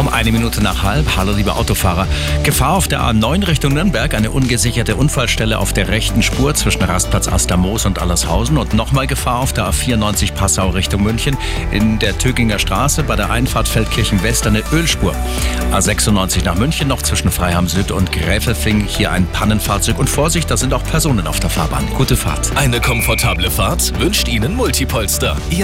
Um eine Minute nach halb. Hallo, liebe Autofahrer. Gefahr auf der A9 Richtung Nürnberg. Eine ungesicherte Unfallstelle auf der rechten Spur zwischen Rastplatz Astermoos und Allershausen. Und nochmal Gefahr auf der A94 Passau Richtung München. In der Töginger Straße bei der Einfahrt Feldkirchen West eine Ölspur. A96 nach München noch zwischen Freiham Süd und Gräfelfing. Hier ein Pannenfahrzeug. Und Vorsicht, da sind auch Personen auf der Fahrbahn. Gute Fahrt. Eine komfortable Fahrt wünscht Ihnen Multipolster. Ihr